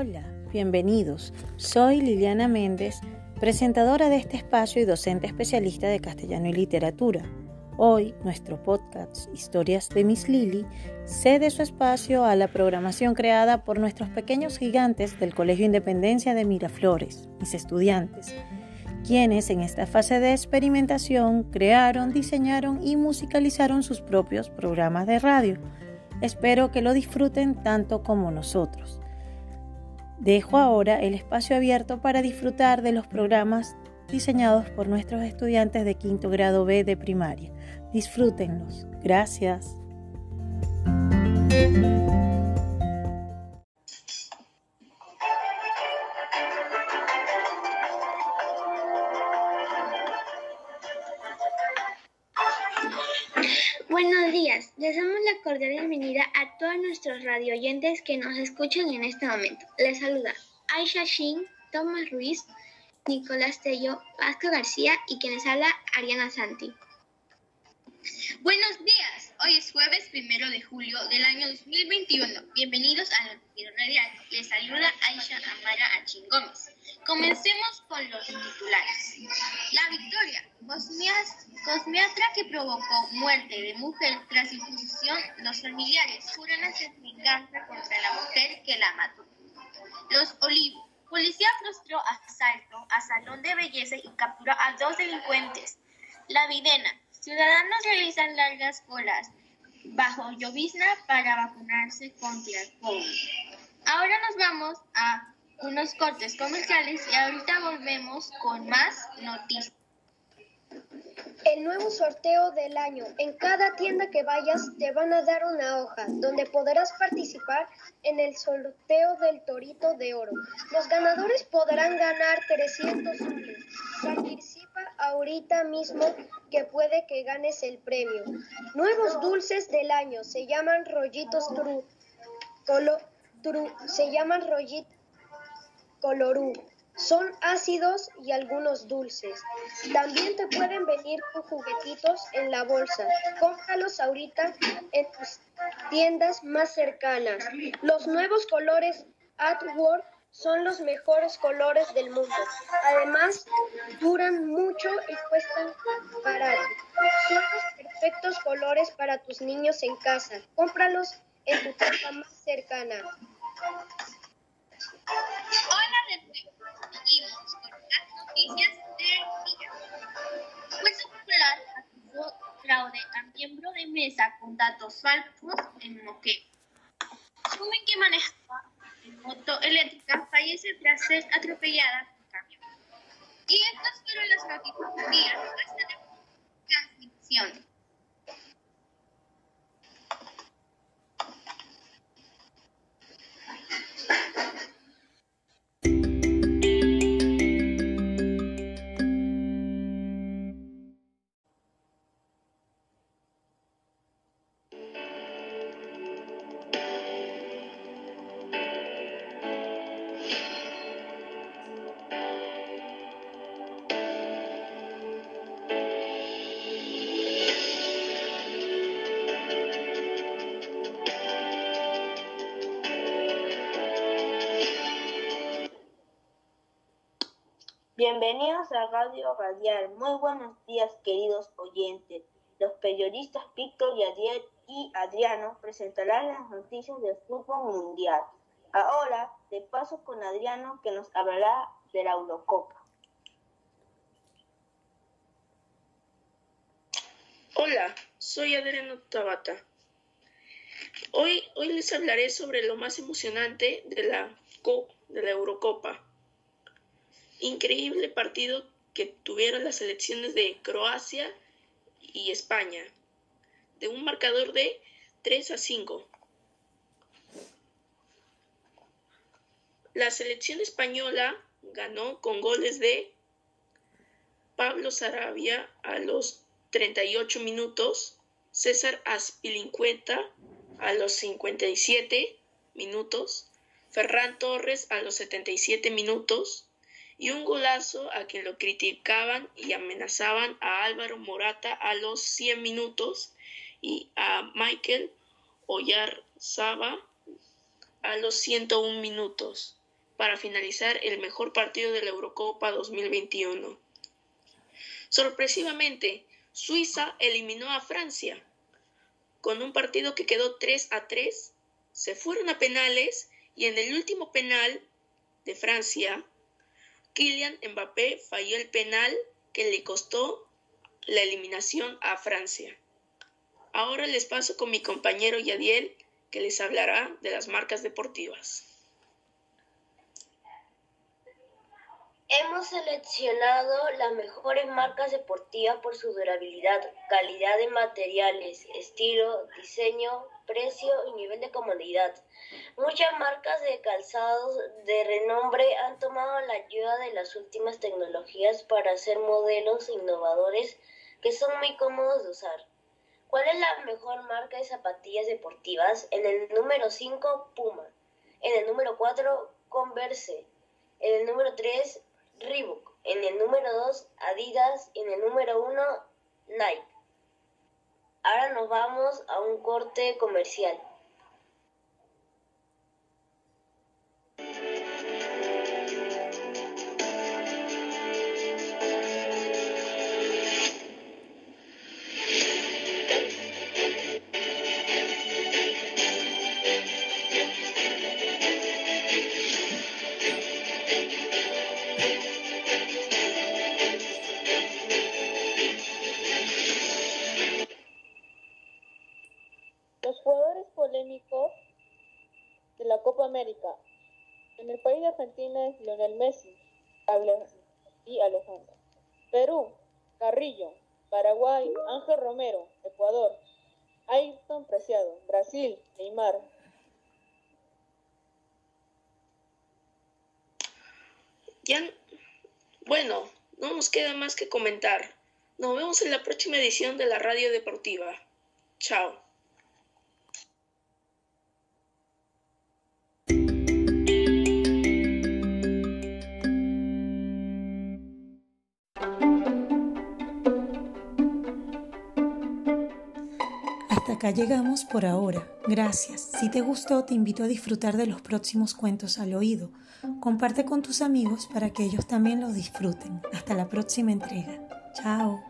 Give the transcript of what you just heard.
Hola, bienvenidos. Soy Liliana Méndez, presentadora de este espacio y docente especialista de castellano y literatura. Hoy, nuestro podcast Historias de Miss Lily cede su espacio a la programación creada por nuestros pequeños gigantes del Colegio Independencia de Miraflores, mis estudiantes, quienes en esta fase de experimentación crearon, diseñaron y musicalizaron sus propios programas de radio. Espero que lo disfruten tanto como nosotros. Dejo ahora el espacio abierto para disfrutar de los programas diseñados por nuestros estudiantes de quinto grado B de primaria. Disfrútenlos. Gracias. Buenos días, les damos la cordial bienvenida a todos nuestros radio oyentes que nos escuchan en este momento. Les saluda Aisha Shin, Tomás Ruiz, Nicolás Tello, Vasco García y quienes habla Ariana Santi. Buenos días, hoy es jueves primero de julio del año 2021. Bienvenidos a Noticiero Radial. Les saluda Aisha Amara Achin Gómez. Comencemos con los titulares. La victoria. Cosmiatra que provocó muerte de mujer tras imposición, los familiares juran hacer venganza contra la mujer que la mató. Los Olivos. Policía frustró asalto a salón de belleza y capturó a dos delincuentes. La Videna. Ciudadanos realizan largas colas bajo llovizna para vacunarse contra el COVID. Ahora nos vamos a unos cortes comerciales y ahorita volvemos con más noticias. El nuevo sorteo del año. En cada tienda que vayas te van a dar una hoja donde podrás participar en el sorteo del Torito de Oro. Los ganadores podrán ganar 300 soles. Participa ahorita mismo que puede que ganes el premio. Nuevos dulces del año. Se llaman rollitos tru. tru se llaman rollitos colorú. Son ácidos y algunos dulces. También te pueden venir con juguetitos en la bolsa. Cómpralos ahorita en tus tiendas más cercanas. Los nuevos colores Artwork son los mejores colores del mundo. Además, duran mucho y cuestan barato. Son los perfectos colores para tus niños en casa. Cómpralos en tu tienda más cercana. Noticias del día. Fuerza Popular acusó fraude a miembro de mesa con datos falsos en Moquegua. Joven que manejaba en moto eléctrica fallece tras ser atropellada por camión. Y estas fueron las noticias del día. Hasta la transmisión. Bienvenidos a Radio Radial. Muy buenos días, queridos oyentes. Los periodistas Víctor y Adriano presentarán las noticias del fútbol mundial. Ahora, de paso con Adriano, que nos hablará de la Eurocopa. Hola, soy Adriano Tabata. Hoy, hoy les hablaré sobre lo más emocionante de la Eurocopa increíble partido que tuvieron las selecciones de Croacia y España, de un marcador de 3 a 5. La selección española ganó con goles de Pablo Sarabia a los 38 minutos, César Aspilincueta a los 57 minutos, Ferran Torres a los 77 minutos, y un golazo a quien lo criticaban y amenazaban a Álvaro Morata a los 100 minutos y a Michael Oyarzaba a los 101 minutos. para finalizar el mejor partido de la Eurocopa 2021. Sorpresivamente, Suiza eliminó a Francia con un partido que quedó 3 a 3. Se fueron a penales y en el último penal de Francia, Kylian Mbappé falló el penal que le costó la eliminación a Francia. Ahora les paso con mi compañero Yadiel, que les hablará de las marcas deportivas. Hemos seleccionado las mejores marcas deportivas por su durabilidad, calidad de materiales, estilo, diseño, precio y nivel de comodidad. Muchas marcas de calzados de renombre han tomado la ayuda de las últimas tecnologías para hacer modelos innovadores que son muy cómodos de usar. ¿Cuál es la mejor marca de zapatillas deportivas? En el número 5, Puma. En el número 4, Converse. En el número 3, Reebok, en el número 2 Adidas en el número 1 Nike. Ahora nos vamos a un corte comercial. América. En el país de Argentina es Lionel Messi y Alejandro. Perú, Carrillo. Paraguay, Ángel Romero. Ecuador, Ayrton Preciado. Brasil, Neymar. Ya, bueno, no nos queda más que comentar. Nos vemos en la próxima edición de la Radio Deportiva. Chao. Llegamos por ahora. Gracias. Si te gustó, te invito a disfrutar de los próximos cuentos al oído. Comparte con tus amigos para que ellos también los disfruten. Hasta la próxima entrega. Chao.